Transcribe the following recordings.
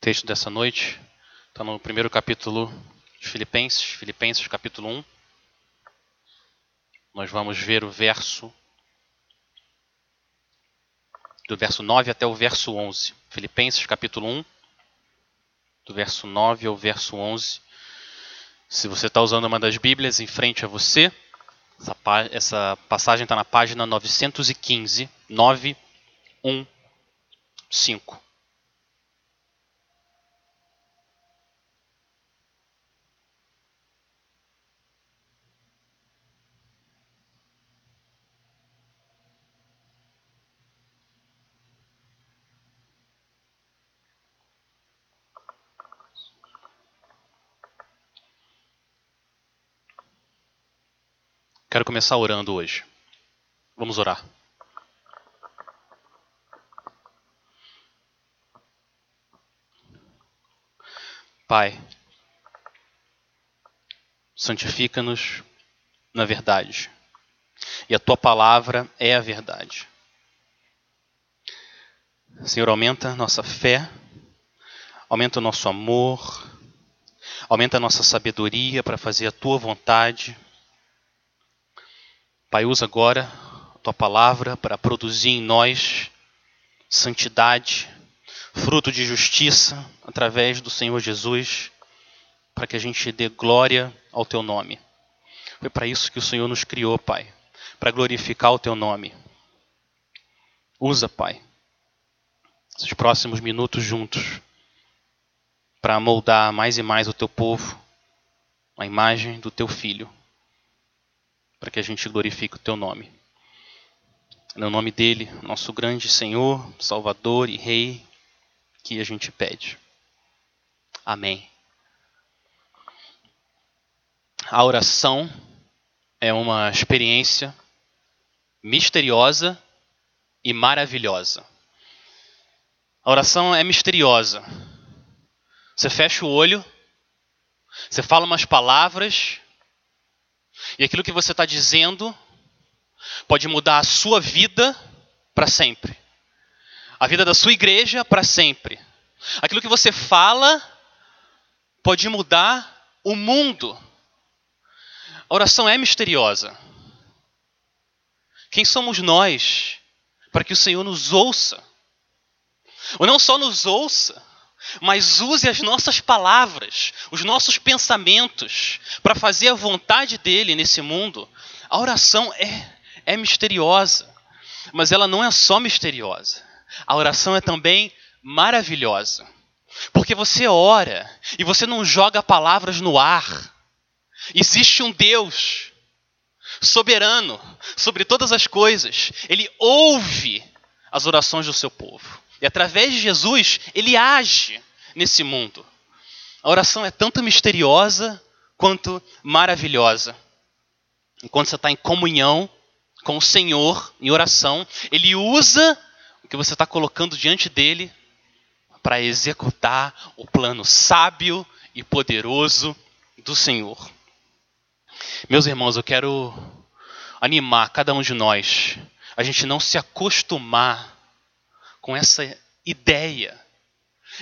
texto dessa noite está no primeiro capítulo de Filipenses, Filipenses capítulo 1. Nós vamos ver o verso do verso 9 até o verso 11. Filipenses capítulo 1, do verso 9 ao verso 11. Se você está usando uma das Bíblias em frente a você, essa, essa passagem está na página 915, 9, 1, 5. Quero começar orando hoje. Vamos orar. Pai, santifica-nos na verdade. E a tua palavra é a verdade. Senhor, aumenta nossa fé, aumenta o nosso amor, aumenta a nossa sabedoria para fazer a tua vontade Pai, usa agora tua palavra para produzir em nós santidade, fruto de justiça através do Senhor Jesus, para que a gente dê glória ao teu nome. Foi para isso que o Senhor nos criou, Pai, para glorificar o teu nome. Usa, Pai, esses próximos minutos juntos para moldar mais e mais o teu povo, a imagem do teu filho para que a gente glorifique o teu nome. No nome dele, nosso grande Senhor, Salvador e Rei, que a gente pede. Amém. A oração é uma experiência misteriosa e maravilhosa. A oração é misteriosa. Você fecha o olho, você fala umas palavras, e aquilo que você está dizendo pode mudar a sua vida para sempre, a vida da sua igreja para sempre. Aquilo que você fala pode mudar o mundo. A oração é misteriosa. Quem somos nós para que o Senhor nos ouça? Ou não só nos ouça, mas use as nossas palavras, os nossos pensamentos, para fazer a vontade dele nesse mundo. A oração é, é misteriosa, mas ela não é só misteriosa. A oração é também maravilhosa. Porque você ora e você não joga palavras no ar. Existe um Deus soberano sobre todas as coisas. Ele ouve as orações do seu povo. E através de Jesus, ele age nesse mundo. A oração é tanto misteriosa quanto maravilhosa. Enquanto você está em comunhão com o Senhor, em oração, ele usa o que você está colocando diante dele para executar o plano sábio e poderoso do Senhor. Meus irmãos, eu quero animar cada um de nós a gente não se acostumar com essa ideia,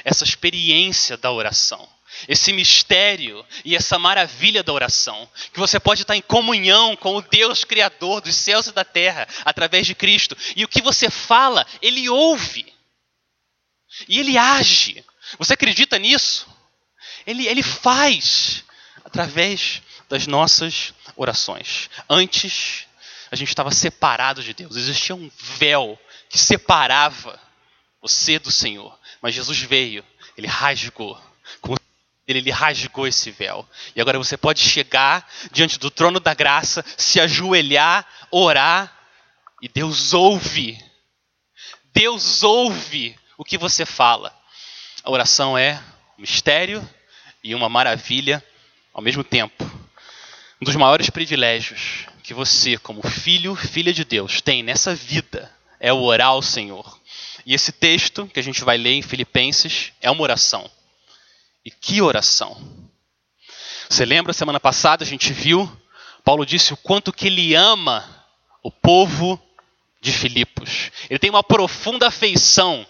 essa experiência da oração, esse mistério e essa maravilha da oração, que você pode estar em comunhão com o Deus Criador dos céus e da terra através de Cristo, e o que você fala, Ele ouve, e Ele age. Você acredita nisso? Ele, ele faz através das nossas orações. Antes, a gente estava separado de Deus, existia um véu que separava você do Senhor. Mas Jesus veio, ele rasgou. Com ele, ele rasgou esse véu. E agora você pode chegar diante do trono da graça, se ajoelhar, orar, e Deus ouve. Deus ouve o que você fala. A oração é um mistério e uma maravilha ao mesmo tempo. Um dos maiores privilégios que você, como filho, filha de Deus, tem nessa vida é orar ao Senhor. E esse texto que a gente vai ler em Filipenses é uma oração. E que oração! Você lembra, semana passada a gente viu, Paulo disse o quanto que ele ama o povo de Filipos. Ele tem uma profunda afeição.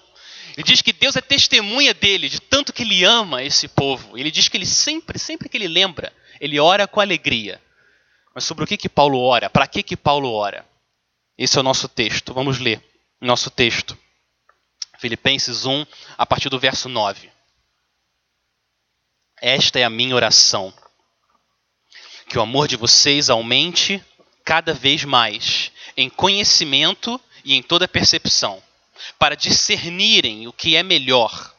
Ele diz que Deus é testemunha dele, de tanto que ele ama esse povo. Ele diz que ele sempre, sempre que ele lembra, ele ora com alegria. Mas sobre o que que Paulo ora? Para que que Paulo ora? Esse é o nosso texto. Vamos ler nosso texto. Filipenses 1, a partir do verso 9. Esta é a minha oração. Que o amor de vocês aumente cada vez mais em conhecimento e em toda percepção, para discernirem o que é melhor,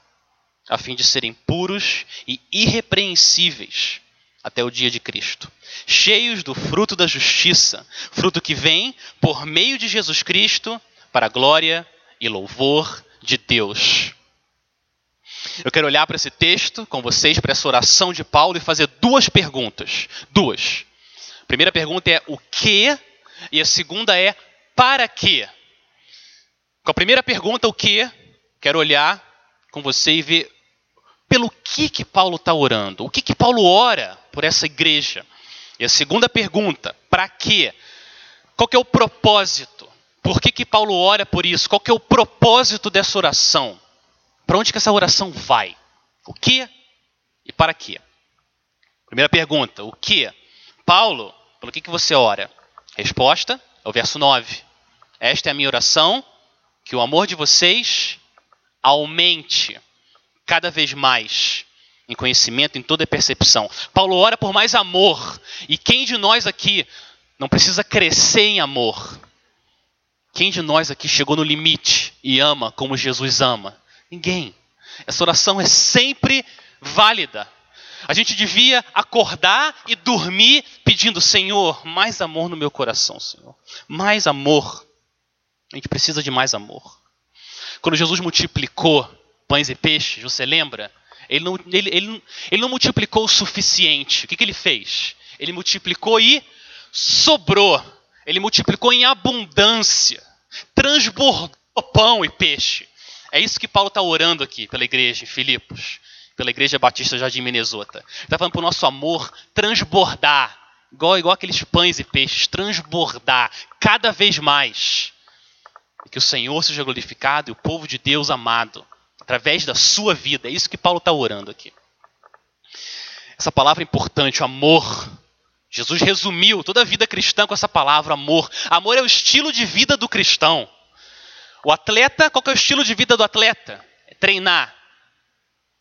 a fim de serem puros e irrepreensíveis até o dia de Cristo, cheios do fruto da justiça, fruto que vem por meio de Jesus Cristo para glória e louvor de Deus. Eu quero olhar para esse texto com vocês, para essa oração de Paulo e fazer duas perguntas. Duas. A primeira pergunta é o que e a segunda é para quê? Com a primeira pergunta, o que? Quero olhar com você e ver pelo que que Paulo está orando. O que que Paulo ora por essa igreja? E a segunda pergunta, para quê? Qual que é o propósito? Por que, que Paulo ora por isso? Qual que é o propósito dessa oração? Para onde que essa oração vai? O que e para quê? Primeira pergunta, o que? Paulo, pelo que, que você ora? Resposta é o verso 9. Esta é a minha oração, que o amor de vocês aumente cada vez mais em conhecimento, em toda percepção. Paulo ora por mais amor. E quem de nós aqui não precisa crescer em amor? Quem de nós aqui chegou no limite e ama como Jesus ama? Ninguém. Essa oração é sempre válida. A gente devia acordar e dormir pedindo: Senhor, mais amor no meu coração, Senhor. Mais amor. A gente precisa de mais amor. Quando Jesus multiplicou pães e peixes, você lembra? Ele não, ele, ele, ele não multiplicou o suficiente. O que, que ele fez? Ele multiplicou e sobrou. Ele multiplicou em abundância transbordou pão e peixe. É isso que Paulo está orando aqui pela igreja em Filipos, pela igreja batista Jardim Minnesota. Está falando para o nosso amor transbordar, igual, igual aqueles pães e peixes, transbordar cada vez mais. E que o Senhor seja glorificado e o povo de Deus amado, através da sua vida. É isso que Paulo está orando aqui. Essa palavra é importante, o amor Jesus resumiu toda a vida cristã com essa palavra amor. Amor é o estilo de vida do cristão. O atleta, qual é o estilo de vida do atleta? É treinar.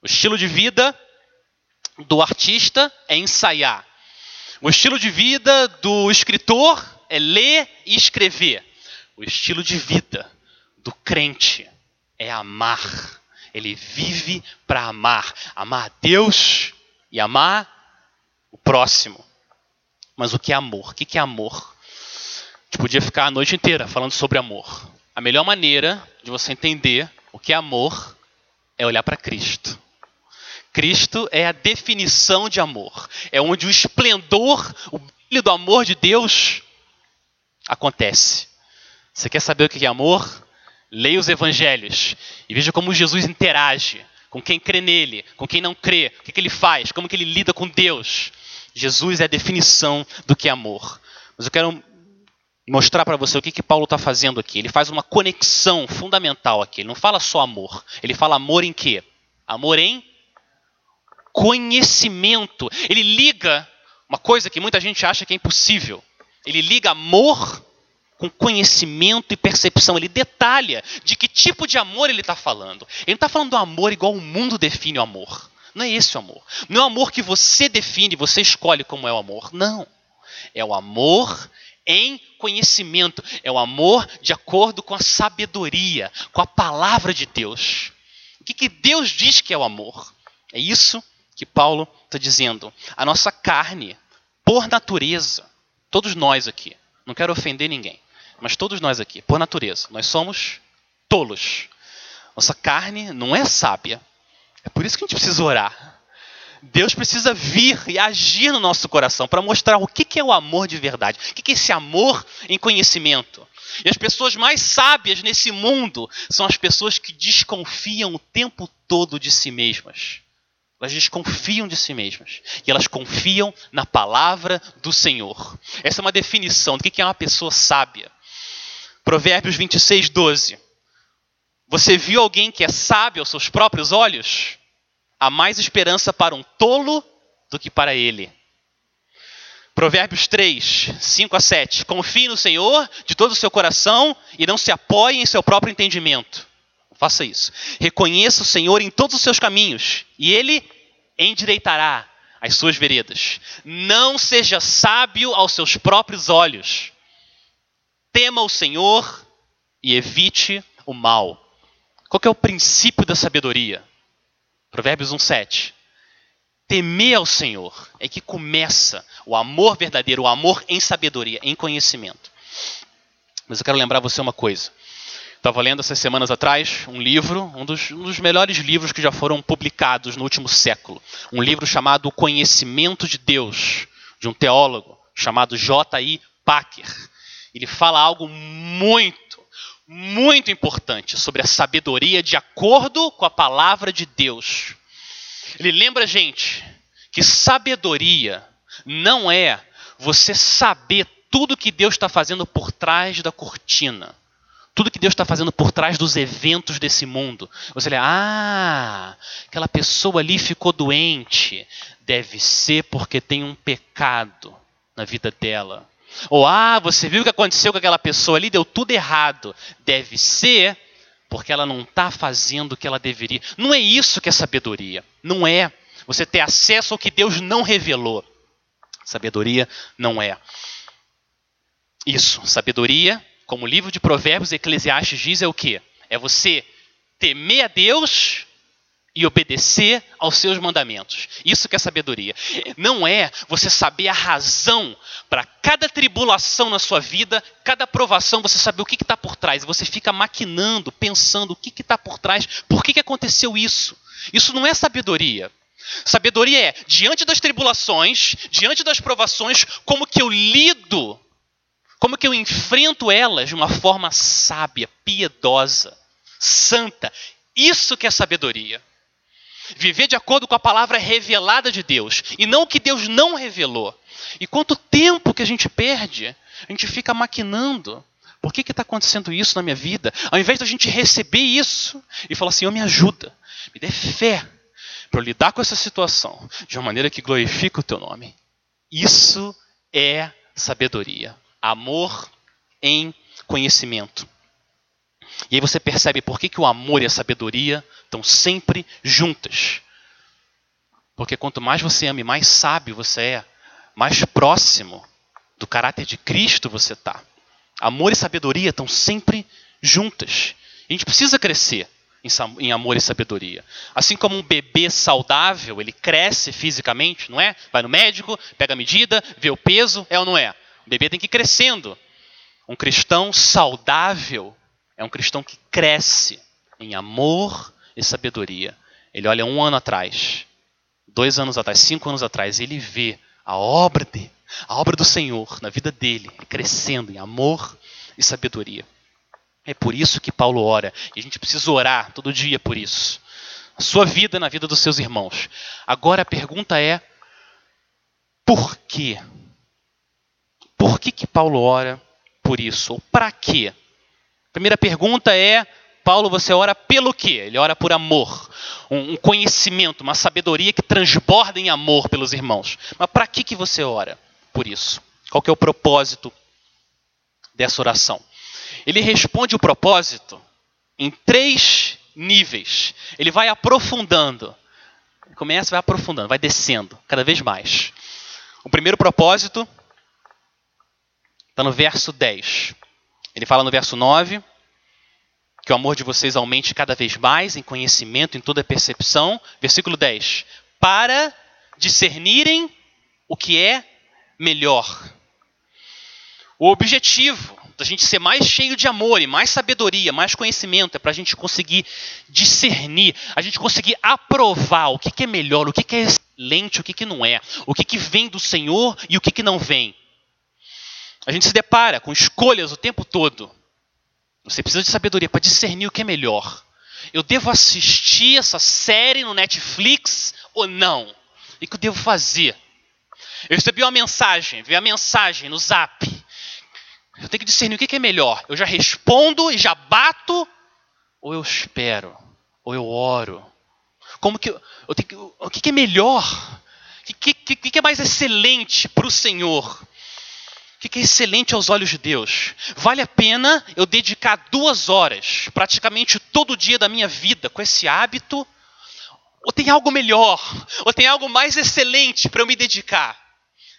O estilo de vida do artista é ensaiar. O estilo de vida do escritor é ler e escrever. O estilo de vida do crente é amar. Ele vive para amar. Amar a Deus e amar o próximo. Mas o que é amor? O que é amor? A gente podia ficar a noite inteira falando sobre amor. A melhor maneira de você entender o que é amor é olhar para Cristo. Cristo é a definição de amor. É onde o esplendor, o brilho do amor de Deus acontece. Você quer saber o que é amor? Leia os evangelhos e veja como Jesus interage com quem crê nele, com quem não crê, o que ele faz, como que ele lida com Deus. Jesus é a definição do que é amor. Mas eu quero mostrar para você o que, que Paulo está fazendo aqui. Ele faz uma conexão fundamental aqui. Ele não fala só amor. Ele fala amor em quê? Amor em conhecimento. Ele liga uma coisa que muita gente acha que é impossível. Ele liga amor com conhecimento e percepção. Ele detalha de que tipo de amor ele está falando. Ele não está falando do amor igual o mundo define o amor. Não é esse o amor. Não é o amor que você define, você escolhe como é o amor. Não. É o amor em conhecimento. É o amor de acordo com a sabedoria, com a palavra de Deus. O que, que Deus diz que é o amor? É isso que Paulo está dizendo. A nossa carne, por natureza, todos nós aqui, não quero ofender ninguém, mas todos nós aqui, por natureza, nós somos tolos. Nossa carne não é sábia, é por isso que a gente precisa orar. Deus precisa vir e agir no nosso coração para mostrar o que é o amor de verdade, o que é esse amor em conhecimento. E as pessoas mais sábias nesse mundo são as pessoas que desconfiam o tempo todo de si mesmas. Elas desconfiam de si mesmas. E elas confiam na palavra do Senhor. Essa é uma definição do que é uma pessoa sábia. Provérbios 26, 12. Você viu alguém que é sábio aos seus próprios olhos? Há mais esperança para um tolo do que para ele. Provérbios 3, 5 a 7. Confie no Senhor de todo o seu coração e não se apoie em seu próprio entendimento. Faça isso. Reconheça o Senhor em todos os seus caminhos e ele endireitará as suas veredas. Não seja sábio aos seus próprios olhos. Tema o Senhor e evite o mal. Qual é o princípio da sabedoria? Provérbios 1, 7 temer ao Senhor é que começa o amor verdadeiro, o amor em sabedoria, em conhecimento. Mas eu quero lembrar você uma coisa. Estava lendo essas semanas atrás um livro, um dos, um dos, melhores livros que já foram publicados no último século. Um livro chamado O Conhecimento de Deus, de um teólogo chamado J.I. Packer. Ele fala algo muito, muito importante sobre a sabedoria de acordo com a palavra de Deus. Ele lembra a gente que sabedoria não é você saber tudo que Deus está fazendo por trás da cortina. Tudo que Deus está fazendo por trás dos eventos desse mundo. Você lê, ah, aquela pessoa ali ficou doente. Deve ser porque tem um pecado na vida dela. Ou, ah, você viu o que aconteceu com aquela pessoa ali? Deu tudo errado. Deve ser porque ela não está fazendo o que ela deveria. Não é isso que é sabedoria. Não é. Você ter acesso ao que Deus não revelou. Sabedoria não é. Isso. Sabedoria, como o livro de Provérbios e Eclesiastes diz, é o quê? É você temer a Deus e obedecer aos seus mandamentos. Isso que é sabedoria. Não é você saber a razão para cada tribulação na sua vida, cada provação, você saber o que está por trás. Você fica maquinando, pensando o que está por trás, por que, que aconteceu isso. Isso não é sabedoria. Sabedoria é, diante das tribulações, diante das provações, como que eu lido, como que eu enfrento elas de uma forma sábia, piedosa, santa. Isso que é sabedoria. Viver de acordo com a palavra revelada de Deus e não o que Deus não revelou. E quanto tempo que a gente perde? A gente fica maquinando. Por que está acontecendo isso na minha vida? Ao invés da gente receber isso e falar assim: Senhor, me ajuda, me dê fé para eu lidar com essa situação de uma maneira que glorifique o teu nome. Isso é sabedoria. Amor em conhecimento. E aí você percebe por que, que o amor e a sabedoria estão sempre juntas. Porque quanto mais você ama e mais sábio você é, mais próximo do caráter de Cristo você está. Amor e sabedoria estão sempre juntas. A gente precisa crescer em amor e sabedoria. Assim como um bebê saudável, ele cresce fisicamente, não é? Vai no médico, pega a medida, vê o peso, é ou não é? O bebê tem que ir crescendo. Um cristão saudável é um cristão que cresce em amor e sabedoria. Ele olha um ano atrás, dois anos atrás, cinco anos atrás, ele vê a obra de, a obra do Senhor na vida dele, crescendo em amor e sabedoria. É por isso que Paulo ora, e a gente precisa orar todo dia por isso. A sua vida na vida dos seus irmãos. Agora a pergunta é: por quê? Por que, que Paulo ora por isso? Ou para quê? Primeira pergunta é: Paulo, você ora pelo quê? Ele ora por amor, um, conhecimento, uma sabedoria que transborda em amor pelos irmãos. Mas para que, que você ora por isso? Qual que é o propósito dessa oração? Ele responde o propósito em três níveis. Ele vai aprofundando. Começa, vai aprofundando, vai descendo cada vez mais. O primeiro propósito está no verso 10. Ele fala no verso 9 que o amor de vocês aumente cada vez mais em conhecimento, em toda percepção. Versículo 10. Para discernirem o que é melhor. O objetivo da gente ser mais cheio de amor e mais sabedoria, mais conhecimento, é para a gente conseguir discernir, a gente conseguir aprovar o que, que é melhor, o que, que é excelente, o que, que não é, o que, que vem do Senhor e o que, que não vem. A gente se depara com escolhas o tempo todo. Você precisa de sabedoria para discernir o que é melhor. Eu devo assistir essa série no Netflix ou não? E o que eu devo fazer? Eu recebi uma mensagem, vi a mensagem no zap. Eu tenho que discernir o que é melhor. Eu já respondo e já bato ou eu espero, ou eu oro? Como que eu, eu tenho, o que, que é melhor? O que, que, que é mais excelente para o Senhor? É excelente aos olhos de Deus? Vale a pena eu dedicar duas horas, praticamente todo dia da minha vida, com esse hábito? Ou tem algo melhor? Ou tem algo mais excelente para eu me dedicar?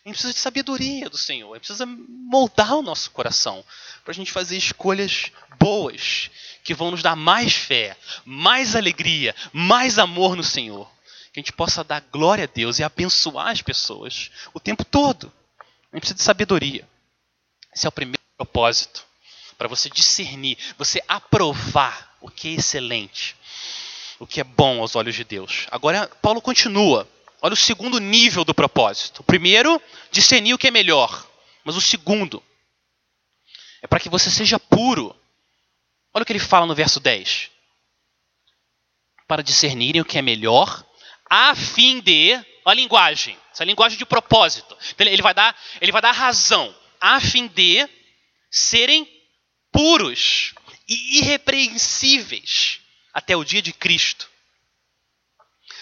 A gente precisa de sabedoria do Senhor, a gente precisa moldar o nosso coração para a gente fazer escolhas boas que vão nos dar mais fé, mais alegria, mais amor no Senhor. Que a gente possa dar glória a Deus e abençoar as pessoas o tempo todo. A gente precisa de sabedoria. Esse é o primeiro propósito. Para você discernir, você aprovar o que é excelente, o que é bom aos olhos de Deus. Agora, Paulo continua. Olha o segundo nível do propósito. O primeiro, discernir o que é melhor. Mas o segundo, é para que você seja puro. Olha o que ele fala no verso 10. Para discernirem o que é melhor, a fim de. A linguagem. Essa é linguagem de propósito. Então, ele vai dar, ele vai dar razão. A fim de serem puros e irrepreensíveis até o dia de Cristo.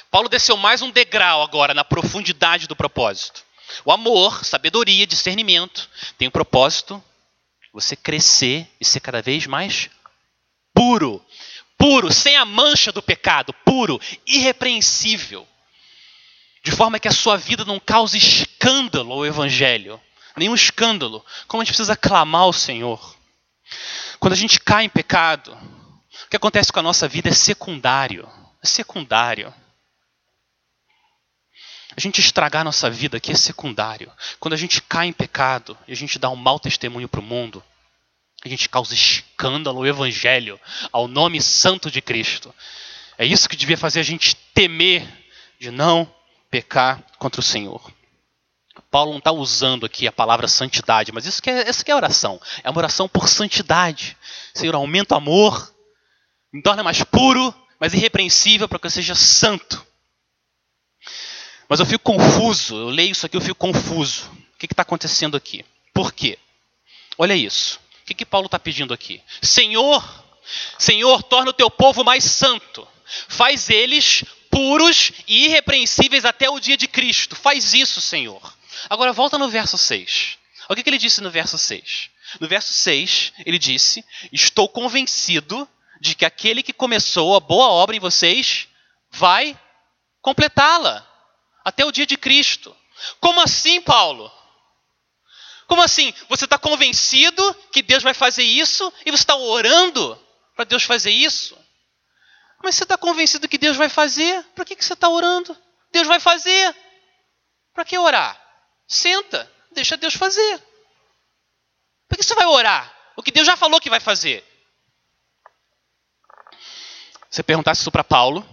Paulo desceu mais um degrau agora na profundidade do propósito. O amor, sabedoria, discernimento tem o propósito você crescer e ser cada vez mais puro. Puro, sem a mancha do pecado, puro, irrepreensível. De forma que a sua vida não cause escândalo ao Evangelho. Nenhum escândalo. Como a gente precisa clamar ao Senhor. Quando a gente cai em pecado, o que acontece com a nossa vida é secundário. É secundário. A gente estragar nossa vida aqui é secundário. Quando a gente cai em pecado e a gente dá um mau testemunho para o mundo, a gente causa escândalo ao evangelho, ao nome santo de Cristo. É isso que devia fazer a gente temer de não pecar contra o Senhor. Paulo não está usando aqui a palavra santidade, mas isso que é, essa que é oração. É uma oração por santidade. Senhor, aumenta o amor, me torna mais puro, mais irrepreensível para que eu seja santo. Mas eu fico confuso, eu leio isso aqui, eu fico confuso. O que está acontecendo aqui? Por quê? Olha isso. O que, que Paulo está pedindo aqui? Senhor, Senhor, torna o teu povo mais santo. Faz eles puros e irrepreensíveis até o dia de Cristo. Faz isso, Senhor. Agora volta no verso 6. O que, que ele disse no verso 6? No verso 6, ele disse: Estou convencido de que aquele que começou a boa obra em vocês vai completá-la até o dia de Cristo. Como assim, Paulo? Como assim? Você está convencido que Deus vai fazer isso e você está orando para Deus fazer isso? Mas você está convencido que Deus vai fazer? Para que, que você está orando? Deus vai fazer. Para que orar? Senta, deixa Deus fazer. Por que você vai orar? O que Deus já falou que vai fazer. Você perguntasse isso para Paulo,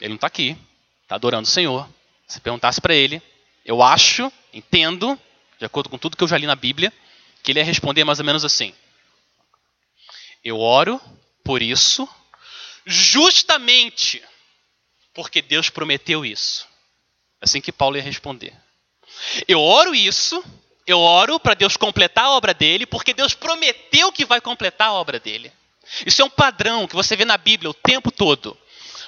ele não está aqui, está adorando o Senhor. Se perguntasse para ele, eu acho, entendo, de acordo com tudo que eu já li na Bíblia, que ele ia responder mais ou menos assim: Eu oro por isso, justamente porque Deus prometeu isso. Assim que Paulo ia responder. Eu oro isso, eu oro para Deus completar a obra dele, porque Deus prometeu que vai completar a obra dele. Isso é um padrão que você vê na Bíblia o tempo todo.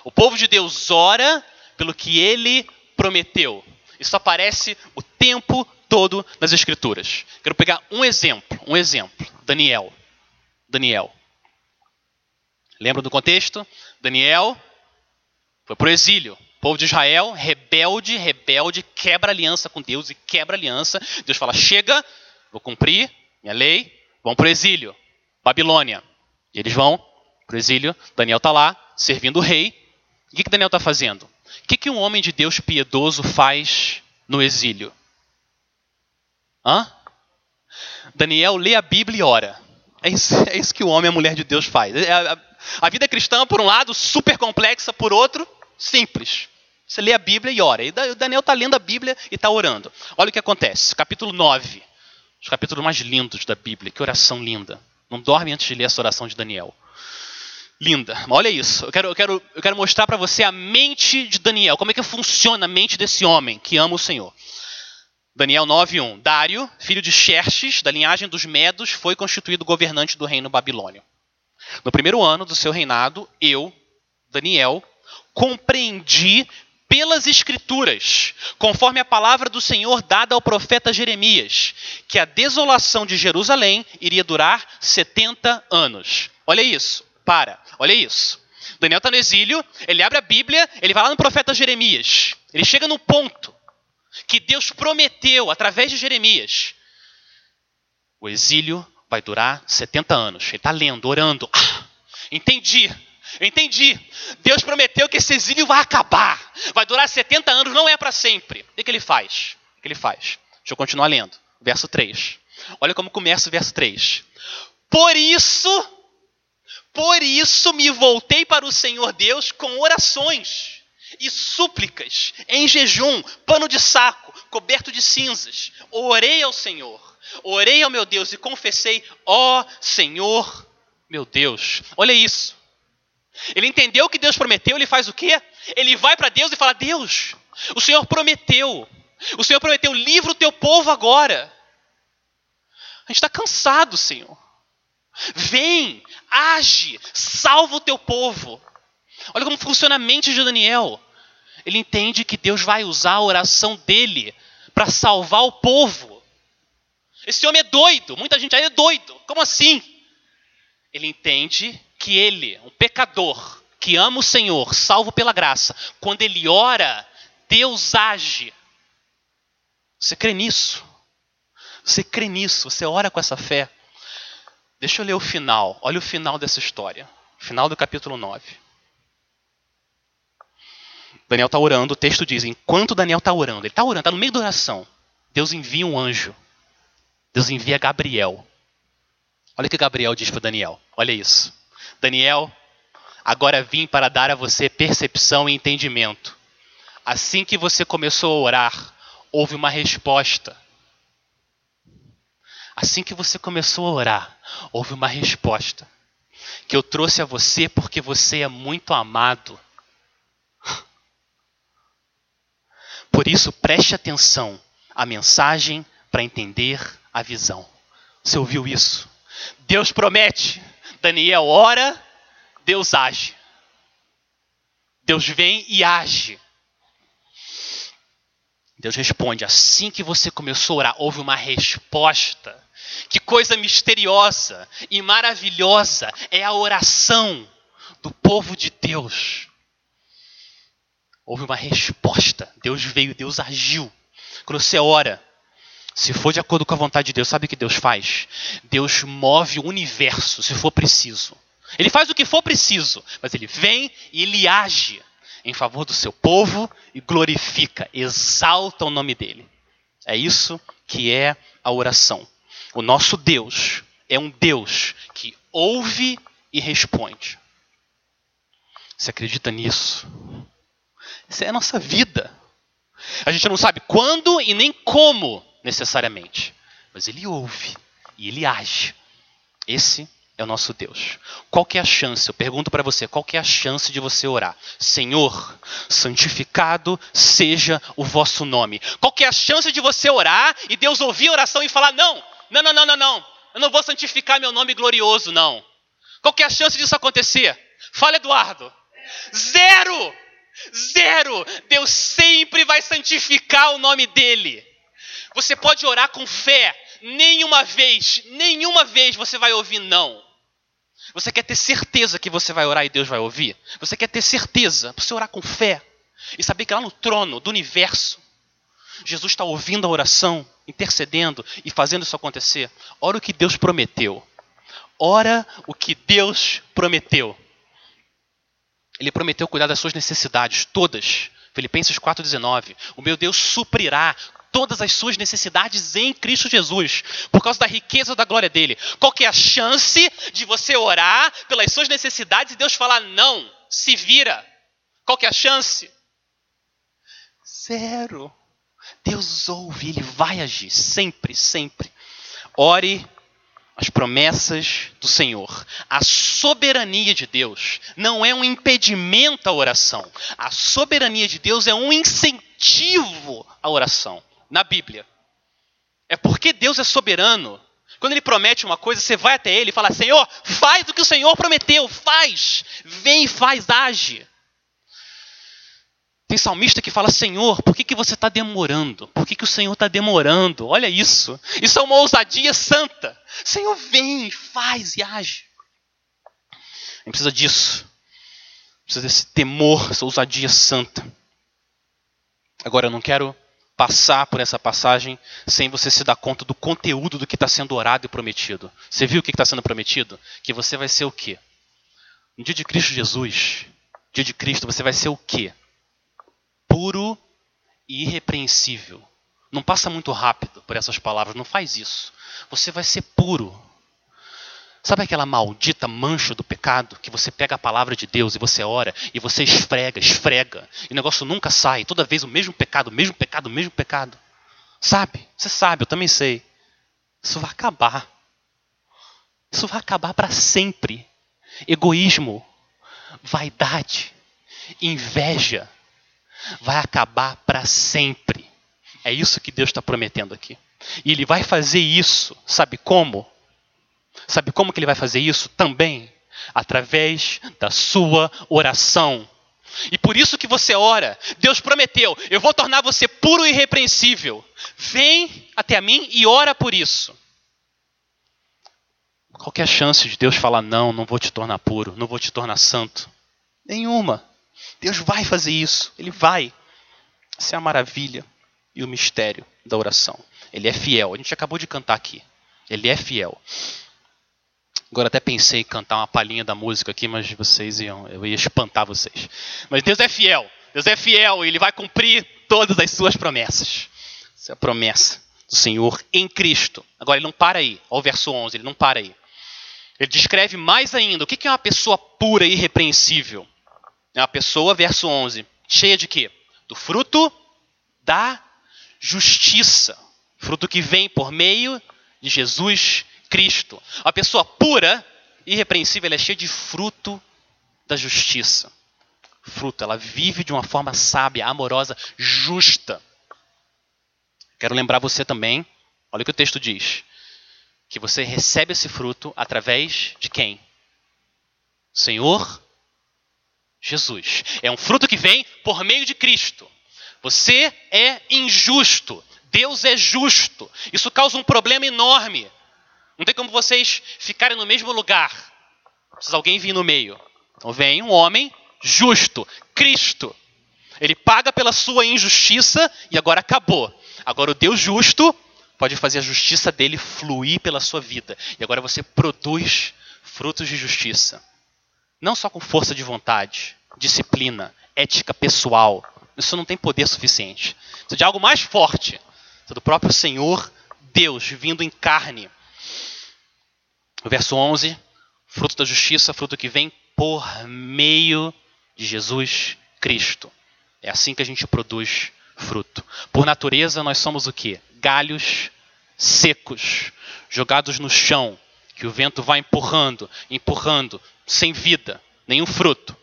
O povo de Deus ora pelo que ele prometeu. Isso aparece o tempo todo nas Escrituras. Quero pegar um exemplo, um exemplo. Daniel. Daniel. Lembra do contexto? Daniel foi para o exílio. O povo de Israel, rebelde, rebelde, quebra aliança com Deus e quebra aliança. Deus fala: chega, vou cumprir minha lei, vão para o exílio. Babilônia. E eles vão para o exílio. Daniel está lá, servindo o rei. O que, que Daniel está fazendo? O que, que um homem de Deus piedoso faz no exílio? Hã? Daniel lê a Bíblia e ora. É isso, é isso que o homem e a mulher de Deus faz. É, a, a vida cristã, por um lado, super complexa, por outro, simples. Você lê a Bíblia e ora. E o Daniel está lendo a Bíblia e está orando. Olha o que acontece. Capítulo 9. Os capítulos mais lindos da Bíblia. Que oração linda. Não dorme antes de ler essa oração de Daniel linda. Olha isso. Eu quero, eu quero, eu quero mostrar para você a mente de Daniel. Como é que funciona a mente desse homem que ama o Senhor. Daniel 9:1. Dário, filho de Xerxes, da linhagem dos Medos, foi constituído governante do reino babilônio. No primeiro ano do seu reinado, eu, Daniel, compreendi pelas Escrituras, conforme a palavra do Senhor dada ao profeta Jeremias, que a desolação de Jerusalém iria durar 70 anos. Olha isso, para, olha isso. Daniel está no exílio, ele abre a Bíblia, ele vai lá no profeta Jeremias. Ele chega no ponto que Deus prometeu através de Jeremias. O exílio vai durar 70 anos. Ele está lendo, orando. Ah, entendi. Entendi. Deus prometeu que esse exílio vai acabar. Vai durar 70 anos, não é para sempre. O que ele faz? O que ele faz? Deixa eu continuar lendo. Verso 3. Olha como começa o verso 3. Por isso, por isso me voltei para o Senhor Deus com orações e súplicas, em jejum, pano de saco, coberto de cinzas. Orei ao Senhor, orei ao meu Deus e confessei: Ó oh, Senhor, meu Deus. Olha isso. Ele entendeu o que Deus prometeu, ele faz o quê? Ele vai para Deus e fala: Deus, o Senhor prometeu. O Senhor prometeu, livra o teu povo agora. A gente está cansado, Senhor. Vem, age, salva o teu povo. Olha como funciona a mente de Daniel. Ele entende que Deus vai usar a oração dele para salvar o povo. Esse homem é doido, muita gente aí é doido. Como assim? Ele entende que ele, um pecador, que ama o Senhor, salvo pela graça, quando ele ora, Deus age. Você crê nisso? Você crê nisso? Você ora com essa fé? Deixa eu ler o final. Olha o final dessa história. Final do capítulo 9. Daniel está orando, o texto diz: enquanto Daniel está orando, ele está orando, está no meio da oração. Deus envia um anjo. Deus envia Gabriel. Olha o que Gabriel diz para Daniel. Olha isso. Daniel, agora vim para dar a você percepção e entendimento. Assim que você começou a orar, houve uma resposta. Assim que você começou a orar, houve uma resposta. Que eu trouxe a você porque você é muito amado. Por isso, preste atenção à mensagem para entender a visão. Você ouviu isso? Deus promete Daniel ora, Deus age. Deus vem e age. Deus responde: assim que você começou a orar, houve uma resposta. Que coisa misteriosa e maravilhosa é a oração do povo de Deus. Houve uma resposta. Deus veio, Deus agiu. Quando você ora, se for de acordo com a vontade de Deus, sabe o que Deus faz? Deus move o universo, se for preciso. Ele faz o que for preciso, mas ele vem e ele age em favor do seu povo e glorifica, exalta o nome dele. É isso que é a oração. O nosso Deus é um Deus que ouve e responde. Você acredita nisso? Isso é a nossa vida. A gente não sabe quando e nem como necessariamente, mas ele ouve e ele age. Esse é o nosso Deus. Qual que é a chance? Eu pergunto para você, qual que é a chance de você orar? Senhor, santificado seja o vosso nome. Qual que é a chance de você orar e Deus ouvir a oração e falar: "Não, não, não, não, não, não. Eu não vou santificar meu nome glorioso, não." Qual que é a chance disso acontecer? Fala, Eduardo. Zero! Zero! Deus sempre vai santificar o nome dele. Você pode orar com fé. Nenhuma vez, nenhuma vez você vai ouvir não. Você quer ter certeza que você vai orar e Deus vai ouvir? Você quer ter certeza? Você orar com fé e saber que lá no trono do universo, Jesus está ouvindo a oração, intercedendo e fazendo isso acontecer. Ora o que Deus prometeu. Ora o que Deus prometeu. Ele prometeu cuidar das suas necessidades, todas. Filipenses 4,19. O meu Deus suprirá todas as suas necessidades em Cristo Jesus, por causa da riqueza da glória dele. Qual que é a chance de você orar pelas suas necessidades e Deus falar não, se vira? Qual que é a chance? Zero. Deus ouve, ele vai agir sempre, sempre. Ore as promessas do Senhor. A soberania de Deus não é um impedimento à oração. A soberania de Deus é um incentivo à oração na Bíblia. É porque Deus é soberano Quando ele promete uma coisa, você vai até ele e fala: Senhor, faz o que o Senhor prometeu, faz, vem e faz, age. Tem salmista que fala: Senhor, por que, que você está demorando? Por que, que o Senhor está demorando? Olha isso. Isso é uma ousadia santa. Senhor, vem, faz e age. A gente precisa disso. Precisa desse temor, essa ousadia santa. Agora, eu não quero passar por essa passagem sem você se dar conta do conteúdo do que está sendo orado e prometido. Você viu o que está sendo prometido? Que você vai ser o quê? No dia de Cristo Jesus, dia de Cristo, você vai ser o quê? Puro e irrepreensível. Não passa muito rápido por essas palavras, não faz isso. Você vai ser puro. Sabe aquela maldita mancha do pecado que você pega a palavra de Deus e você ora e você esfrega, esfrega, e o negócio nunca sai, toda vez o mesmo pecado, o mesmo pecado, o mesmo pecado. Sabe? Você sabe, eu também sei. Isso vai acabar. Isso vai acabar para sempre. Egoísmo, vaidade, inveja, vai acabar para sempre. É isso que Deus está prometendo aqui. E Ele vai fazer isso, sabe como? Sabe como que Ele vai fazer isso? Também através da sua oração. E por isso que você ora. Deus prometeu: eu vou tornar você puro e irrepreensível. Vem até a mim e ora por isso. Qual é a chance de Deus falar: não, não vou te tornar puro, não vou te tornar santo? Nenhuma. Deus vai fazer isso. Ele vai. Essa é a maravilha e o mistério da oração. Ele é fiel. A gente acabou de cantar aqui. Ele é fiel. Agora até pensei em cantar uma palhinha da música aqui, mas vocês iam, eu ia espantar vocês. Mas Deus é fiel. Deus é fiel e ele vai cumprir todas as suas promessas. Essa é a promessa do Senhor em Cristo. Agora ele não para aí. Olha o verso 11, ele não para aí. Ele descreve mais ainda o que é uma pessoa pura e irrepreensível. É uma pessoa, verso 11, cheia de quê? Do fruto da justiça. Fruto que vem por meio de Jesus Cristo. A pessoa pura, irrepreensível, ela é cheia de fruto da justiça. Fruto, ela vive de uma forma sábia, amorosa, justa. Quero lembrar você também, olha o que o texto diz, que você recebe esse fruto através de quem? Senhor Jesus. É um fruto que vem por meio de Cristo. Você é injusto. Deus é justo. Isso causa um problema enorme. Não tem como vocês ficarem no mesmo lugar. Precisa alguém vir no meio. Então vem um homem justo, Cristo. Ele paga pela sua injustiça e agora acabou. Agora o Deus justo pode fazer a justiça dele fluir pela sua vida. E agora você produz frutos de justiça. Não só com força de vontade, disciplina, ética pessoal. Isso não tem poder suficiente. Precisa de algo mais forte. Precisa do próprio Senhor Deus vindo em carne. O verso 11: fruto da justiça, fruto que vem por meio de Jesus Cristo. É assim que a gente produz fruto. Por natureza, nós somos o que? Galhos secos, jogados no chão, que o vento vai empurrando, empurrando, sem vida, nenhum fruto.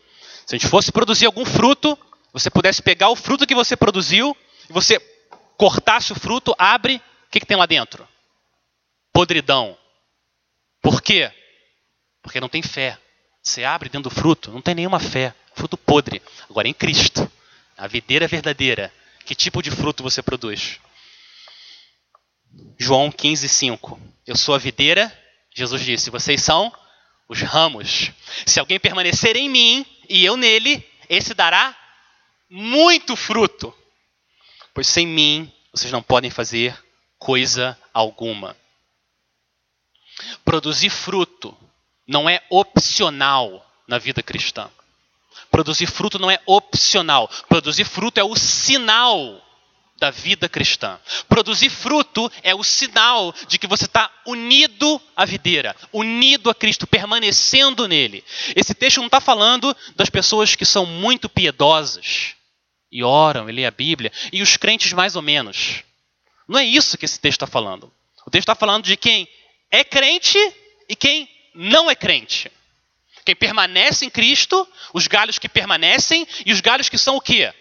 Se a gente fosse produzir algum fruto, você pudesse pegar o fruto que você produziu e você cortasse o fruto, abre, o que, que tem lá dentro? Podridão. Por quê? Porque não tem fé. Você abre dentro do fruto, não tem nenhuma fé. Fruto podre. Agora em Cristo, a videira verdadeira, que tipo de fruto você produz? João 15, 5. Eu sou a videira, Jesus disse, vocês são os ramos. Se alguém permanecer em mim e eu nele, esse dará muito fruto. Pois sem mim vocês não podem fazer coisa alguma. Produzir fruto não é opcional na vida cristã. Produzir fruto não é opcional. Produzir fruto é o sinal da vida cristã. Produzir fruto é o sinal de que você está unido à videira, unido a Cristo, permanecendo nele. Esse texto não está falando das pessoas que são muito piedosas e oram e lêem a Bíblia, e os crentes mais ou menos. Não é isso que esse texto está falando. O texto está falando de quem é crente e quem não é crente. Quem permanece em Cristo, os galhos que permanecem e os galhos que são o quê?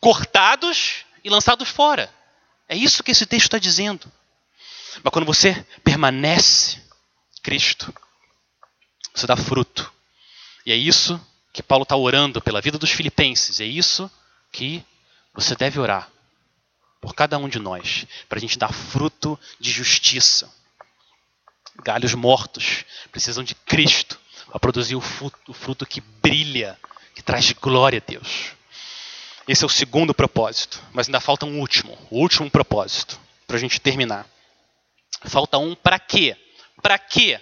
Cortados e lançados fora. É isso que esse texto está dizendo. Mas quando você permanece Cristo, você dá fruto. E é isso que Paulo está orando pela vida dos filipenses. É isso que você deve orar por cada um de nós, para a gente dar fruto de justiça. Galhos mortos precisam de Cristo para produzir o fruto, o fruto que brilha, que traz glória a Deus. Esse é o segundo propósito, mas ainda falta um último, o último propósito, para a gente terminar. Falta um para quê? Para quê?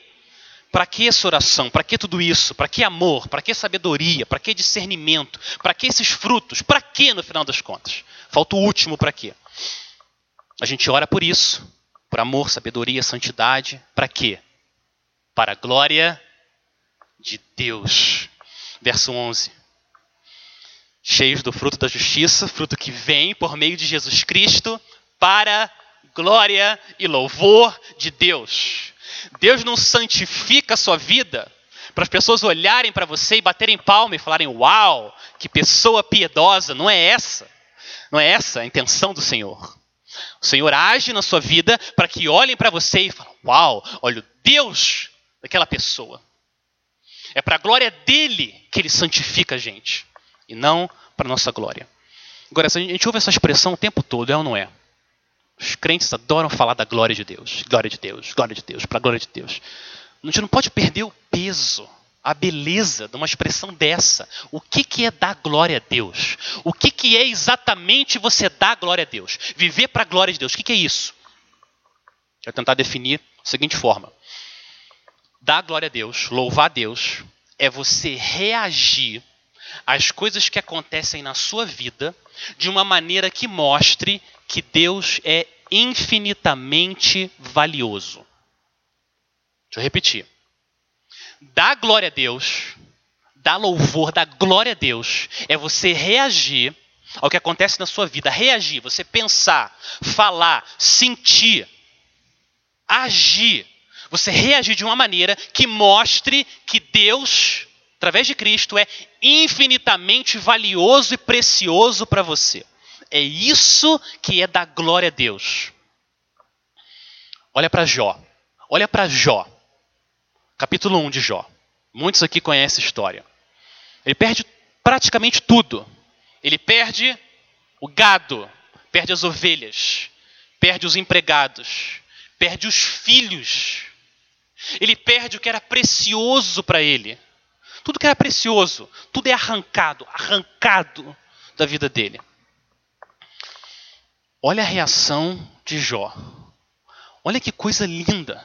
Para que essa oração? Para que tudo isso? Para que amor? Para que sabedoria? Para que discernimento? Para que esses frutos? Para que no final das contas? Falta o último para quê? A gente ora por isso, por amor, sabedoria, santidade. Para quê? Para a glória de Deus. Verso 11. Cheios do fruto da justiça, fruto que vem por meio de Jesus Cristo, para glória e louvor de Deus. Deus não santifica a sua vida para as pessoas olharem para você e baterem palma e falarem: Uau, que pessoa piedosa. Não é essa. Não é essa a intenção do Senhor. O Senhor age na sua vida para que olhem para você e falem: Uau, olha o Deus daquela pessoa. É para a glória dele que ele santifica a gente e não para nossa glória. Agora, a gente ouve essa expressão o tempo todo, é ou não é? Os crentes adoram falar da glória de Deus. Glória de Deus, glória de Deus, para a glória de Deus. A gente não pode perder o peso, a beleza de uma expressão dessa. O que, que é dar glória a Deus? O que, que é exatamente você dar glória a Deus? Viver para a glória de Deus. O que, que é isso? Vou tentar definir da seguinte forma: dar glória a Deus, louvar a Deus, é você reagir às coisas que acontecem na sua vida de uma maneira que mostre que Deus é infinitamente valioso. Deixa eu repetir. Dar glória a Deus, dar louvor, dar glória a Deus, é você reagir ao que acontece na sua vida. Reagir, você pensar, falar, sentir, agir. Você reagir de uma maneira que mostre que Deus, através de Cristo, é infinitamente valioso e precioso para você. É isso que é dar glória a Deus. Olha para Jó. Olha para Jó. Capítulo 1 de Jó. Muitos aqui conhecem a história. Ele perde praticamente tudo. Ele perde o gado, perde as ovelhas, perde os empregados, perde os filhos. Ele perde o que era precioso para ele. Tudo que era precioso, tudo é arrancado, arrancado da vida dele. Olha a reação de Jó. Olha que coisa linda.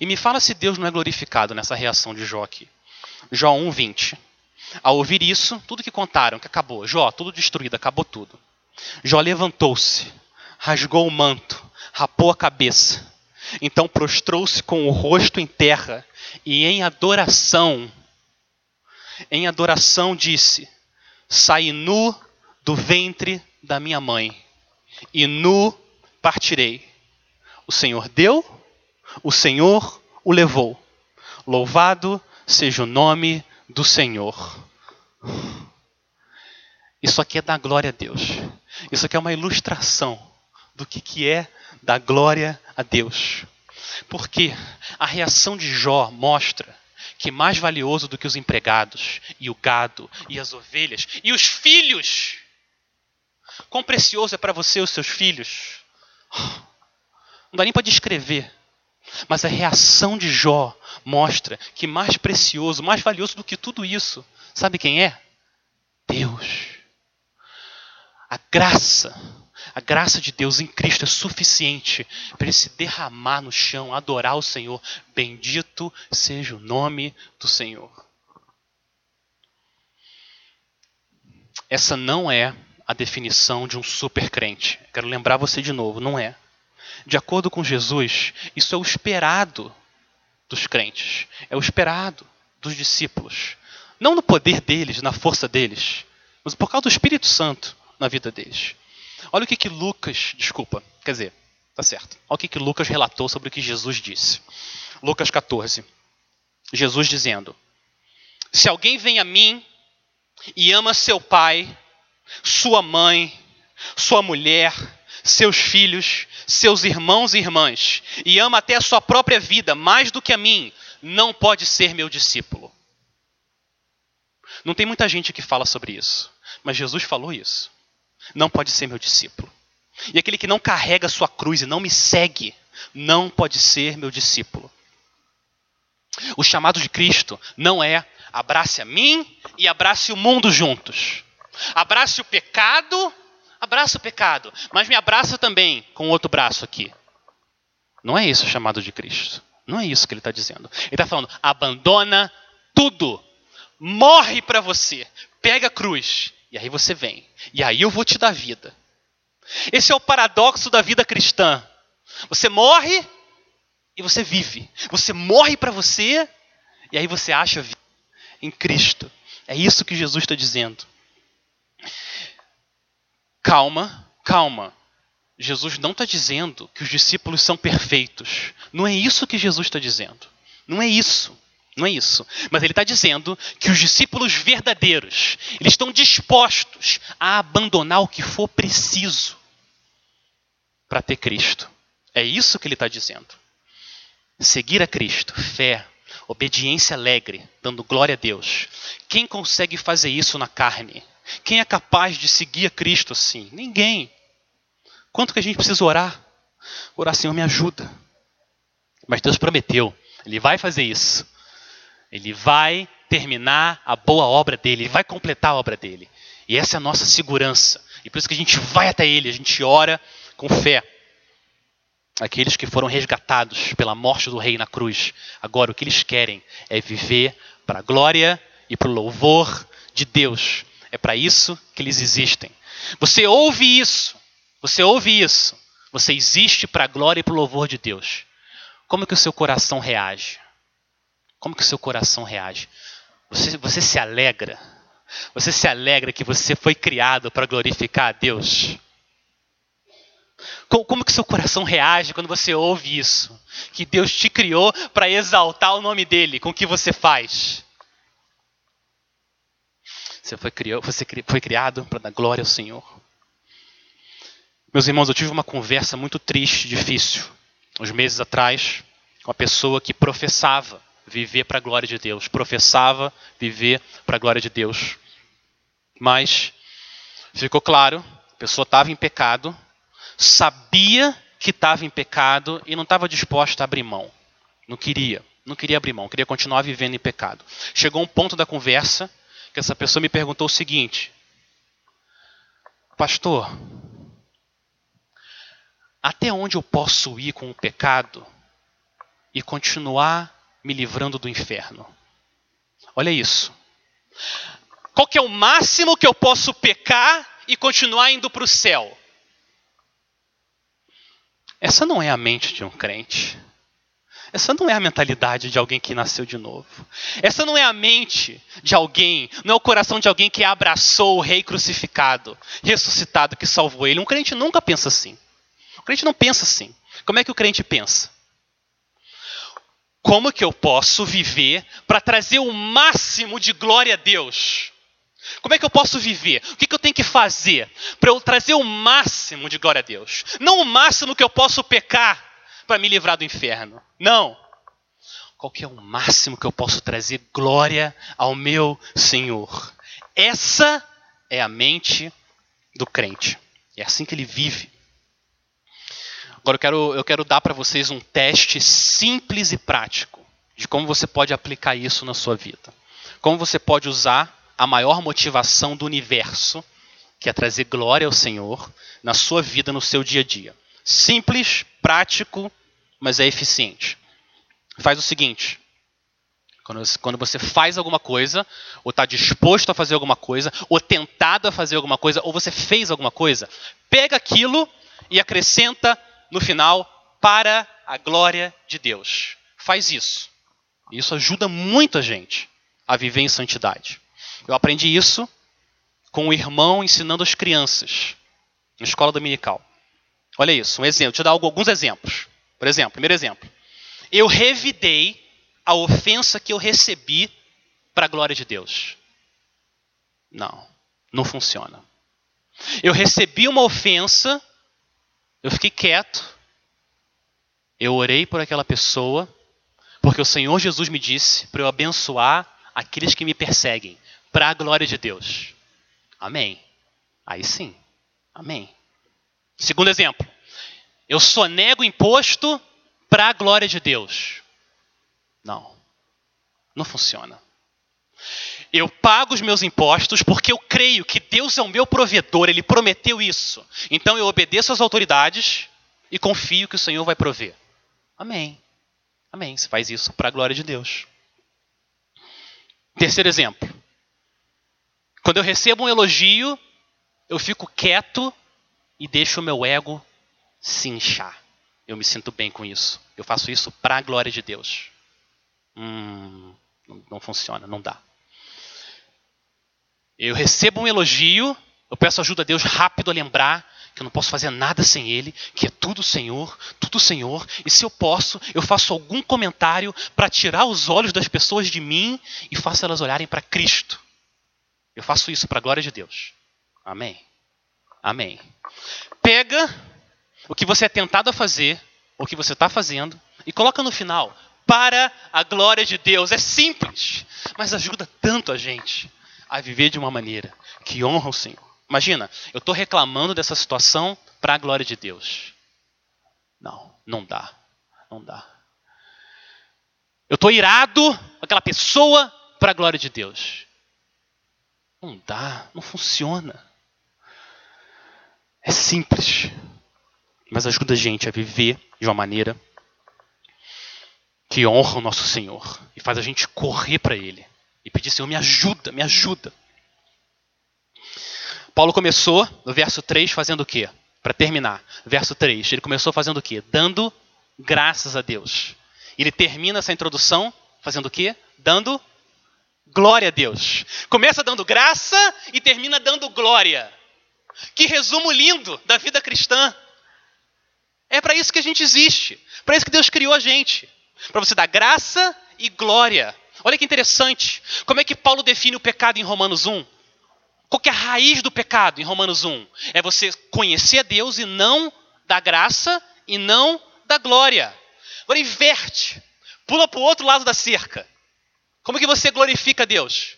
E me fala se Deus não é glorificado nessa reação de Jó aqui. Jó 1:20. Ao ouvir isso, tudo que contaram que acabou, Jó, tudo destruído, acabou tudo. Jó levantou-se, rasgou o manto, rapou a cabeça. Então prostrou-se com o rosto em terra e em adoração, em adoração disse: Saí nu do ventre da minha mãe e nu partirei. O Senhor deu, o Senhor o levou. Louvado seja o nome do Senhor. Isso aqui é da glória a Deus. Isso aqui é uma ilustração do que, que é da glória a Deus. Porque a reação de Jó mostra que mais valioso do que os empregados, e o gado, e as ovelhas, e os filhos Quão precioso é para você os seus filhos? Não dá nem para descrever. Mas a reação de Jó mostra que mais precioso, mais valioso do que tudo isso, sabe quem é? Deus. A graça, a graça de Deus em Cristo é suficiente para ele se derramar no chão, adorar o Senhor. Bendito seja o nome do Senhor. Essa não é a definição de um super crente. Quero lembrar você de novo, não é. De acordo com Jesus, isso é o esperado dos crentes, é o esperado dos discípulos. Não no poder deles, na força deles, mas por causa do Espírito Santo na vida deles. Olha o que, que Lucas, desculpa, quer dizer, tá certo. Olha o que, que Lucas relatou sobre o que Jesus disse. Lucas 14. Jesus dizendo: Se alguém vem a mim e ama seu pai, sua mãe, sua mulher, seus filhos, seus irmãos e irmãs e ama até a sua própria vida mais do que a mim, não pode ser meu discípulo. Não tem muita gente que fala sobre isso, mas Jesus falou isso. Não pode ser meu discípulo. E aquele que não carrega sua cruz e não me segue, não pode ser meu discípulo. O chamado de Cristo não é abrace a mim e abrace o mundo juntos. Abrace o pecado, abraça o pecado, mas me abraça também com o outro braço aqui. Não é isso o chamado de Cristo. Não é isso que ele está dizendo. Ele está falando: abandona tudo, morre para você, pega a cruz, e aí você vem, e aí eu vou te dar vida. Esse é o paradoxo da vida cristã. Você morre e você vive. Você morre para você e aí você acha vida em Cristo. É isso que Jesus está dizendo. Calma, calma. Jesus não está dizendo que os discípulos são perfeitos. Não é isso que Jesus está dizendo. Não é isso. Não é isso. Mas ele está dizendo que os discípulos verdadeiros, eles estão dispostos a abandonar o que for preciso para ter Cristo. É isso que ele está dizendo. Seguir a Cristo, fé, obediência alegre, dando glória a Deus. Quem consegue fazer isso na carne? Quem é capaz de seguir a Cristo assim? Ninguém. Quanto que a gente precisa orar? Orar, Senhor, me ajuda. Mas Deus prometeu, Ele vai fazer isso. Ele vai terminar a boa obra dele, Ele vai completar a obra dele. E essa é a nossa segurança. E por isso que a gente vai até Ele, a gente ora com fé. Aqueles que foram resgatados pela morte do Rei na cruz, agora o que eles querem é viver para a glória e para o louvor de Deus. É para isso que eles existem. Você ouve isso, você ouve isso, você existe para a glória e para o louvor de Deus. Como que o seu coração reage? Como que o seu coração reage? Você, você se alegra? Você se alegra que você foi criado para glorificar a Deus? Como, como que seu coração reage quando você ouve isso? Que Deus te criou para exaltar o nome dele com o que você faz. Você foi, criado, você foi criado para dar glória ao Senhor. Meus irmãos, eu tive uma conversa muito triste, difícil, uns meses atrás, com uma pessoa que professava viver para a glória de Deus, professava viver para a glória de Deus. Mas ficou claro, a pessoa estava em pecado, sabia que estava em pecado e não estava disposta a abrir mão. Não queria, não queria abrir mão, queria continuar vivendo em pecado. Chegou um ponto da conversa que essa pessoa me perguntou o seguinte: Pastor, até onde eu posso ir com o pecado e continuar me livrando do inferno? Olha isso. Qual que é o máximo que eu posso pecar e continuar indo para o céu? Essa não é a mente de um crente. Essa não é a mentalidade de alguém que nasceu de novo. Essa não é a mente de alguém, não é o coração de alguém que abraçou o rei crucificado, ressuscitado, que salvou ele. Um crente nunca pensa assim. O crente não pensa assim. Como é que o crente pensa? Como que eu posso viver para trazer o máximo de glória a Deus? Como é que eu posso viver? O que, que eu tenho que fazer para eu trazer o máximo de glória a Deus? Não o máximo que eu posso pecar para me livrar do inferno. Não. Qual que é o máximo que eu posso trazer glória ao meu Senhor? Essa é a mente do crente. É assim que ele vive. Agora eu quero, eu quero dar para vocês um teste simples e prático de como você pode aplicar isso na sua vida. Como você pode usar a maior motivação do universo, que é trazer glória ao Senhor na sua vida, no seu dia a dia. Simples, prático, mas é eficiente. Faz o seguinte: quando você faz alguma coisa, ou está disposto a fazer alguma coisa, ou tentado a fazer alguma coisa, ou você fez alguma coisa, pega aquilo e acrescenta no final para a glória de Deus. Faz isso. Isso ajuda muito a gente a viver em santidade. Eu aprendi isso com um irmão ensinando as crianças na escola dominical. Olha isso, um exemplo. Deixa eu dar alguns exemplos. Por exemplo, primeiro exemplo. Eu revidei a ofensa que eu recebi para a glória de Deus. Não, não funciona. Eu recebi uma ofensa, eu fiquei quieto, Eu orei por aquela pessoa porque o Senhor Jesus me disse para eu abençoar aqueles que me perseguem, para a glória de Deus. Amém. Aí sim. Amém. Segundo exemplo. Eu sonego imposto para a glória de Deus. Não. Não funciona. Eu pago os meus impostos porque eu creio que Deus é o meu provedor, Ele prometeu isso. Então eu obedeço às autoridades e confio que o Senhor vai prover. Amém. Amém. Você faz isso para a glória de Deus. Terceiro exemplo. Quando eu recebo um elogio, eu fico quieto e deixo o meu ego se inchar. Eu me sinto bem com isso. Eu faço isso para a glória de Deus. Hum, não funciona, não dá. Eu recebo um elogio, eu peço ajuda a Deus rápido a lembrar que eu não posso fazer nada sem Ele, que é tudo Senhor, tudo Senhor, e se eu posso, eu faço algum comentário para tirar os olhos das pessoas de mim e faço elas olharem para Cristo. Eu faço isso para a glória de Deus. Amém. Amém. Pega o que você é tentado a fazer, o que você está fazendo, e coloca no final, para a glória de Deus. É simples, mas ajuda tanto a gente a viver de uma maneira que honra o Senhor. Imagina, eu estou reclamando dessa situação para a glória de Deus. Não, não dá. Não dá. Eu estou irado com aquela pessoa para a glória de Deus. Não dá, não funciona. É simples, mas ajuda a gente a viver de uma maneira que honra o nosso Senhor e faz a gente correr para Ele e pedir: Senhor, me ajuda, me ajuda. Paulo começou no verso 3 fazendo o quê? Para terminar, verso 3, ele começou fazendo o quê? Dando graças a Deus. Ele termina essa introdução fazendo o quê? Dando glória a Deus. Começa dando graça e termina dando glória. Que resumo lindo da vida cristã. É para isso que a gente existe. Para isso que Deus criou a gente. Para você dar graça e glória. Olha que interessante. Como é que Paulo define o pecado em Romanos 1? Qual é a raiz do pecado em Romanos 1? É você conhecer a Deus e não da graça e não da glória. Agora inverte. Pula para o outro lado da cerca. Como que você glorifica a Deus?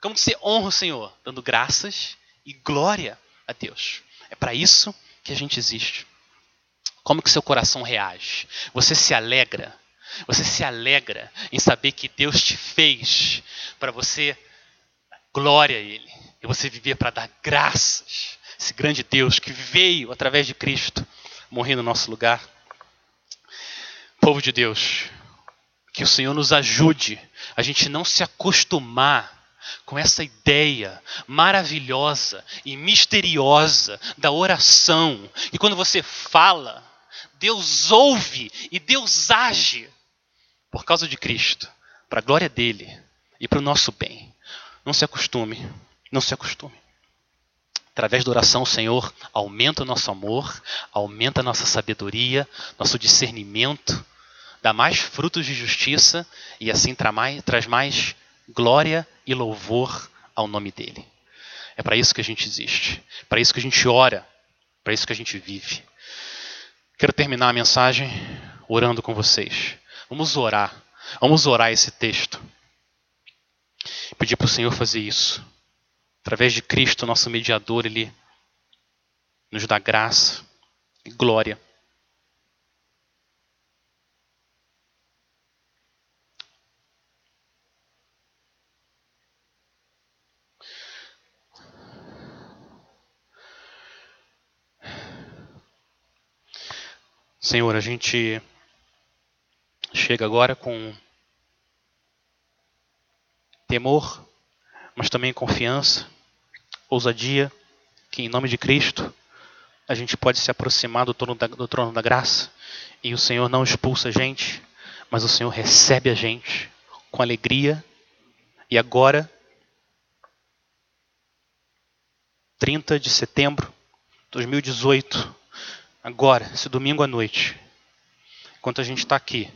Como que você honra o Senhor? Dando graças e glória a Deus. É para isso que a gente existe. Como que seu coração reage? Você se alegra? Você se alegra em saber que Deus te fez para você dar glória a Ele e você viver para dar graças. Esse grande Deus que veio através de Cristo morrer no nosso lugar. Povo de Deus, que o Senhor nos ajude a gente não se acostumar com essa ideia maravilhosa e misteriosa da oração. E quando você fala, Deus ouve e Deus age por causa de Cristo, para a glória dele e para o nosso bem. Não se acostume, não se acostume. Através da oração, o Senhor aumenta o nosso amor, aumenta a nossa sabedoria, nosso discernimento dá mais frutos de justiça e assim traz mais glória e louvor ao nome dele. É para isso que a gente existe, para isso que a gente ora, para isso que a gente vive. Quero terminar a mensagem orando com vocês. Vamos orar, vamos orar esse texto. Pedir para o Senhor fazer isso. Através de Cristo, nosso mediador, Ele nos dá graça e glória. Senhor, a gente chega agora com temor, mas também confiança, ousadia, que em nome de Cristo a gente pode se aproximar do trono da, do trono da graça e o Senhor não expulsa a gente, mas o Senhor recebe a gente com alegria. E agora, 30 de setembro de 2018, Agora, esse domingo à noite, enquanto a gente está aqui,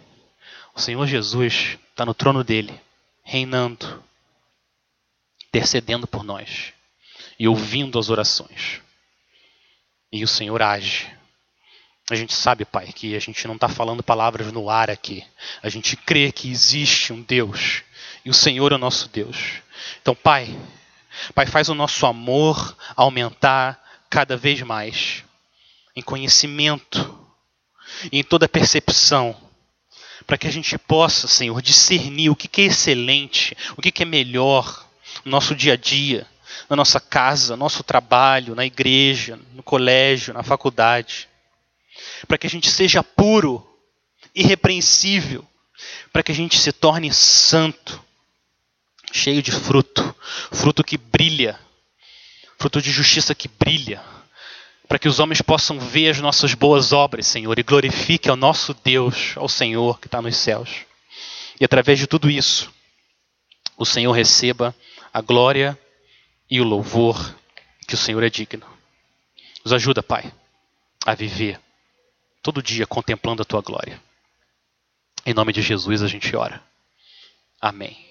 o Senhor Jesus está no trono dele, reinando, intercedendo por nós e ouvindo as orações. E o Senhor age. A gente sabe, Pai, que a gente não está falando palavras no ar aqui. A gente crê que existe um Deus e o Senhor é o nosso Deus. Então, Pai, Pai, faz o nosso amor aumentar cada vez mais em conhecimento e em toda percepção, para que a gente possa, Senhor, discernir o que é excelente, o que é melhor no nosso dia a dia, na nossa casa, no nosso trabalho, na igreja, no colégio, na faculdade, para que a gente seja puro, irrepreensível, para que a gente se torne santo, cheio de fruto, fruto que brilha, fruto de justiça que brilha, para que os homens possam ver as nossas boas obras, Senhor, e glorifique ao nosso Deus, ao Senhor que está nos céus. E através de tudo isso, o Senhor receba a glória e o louvor que o Senhor é digno. Nos ajuda, Pai, a viver todo dia contemplando a tua glória. Em nome de Jesus a gente ora. Amém.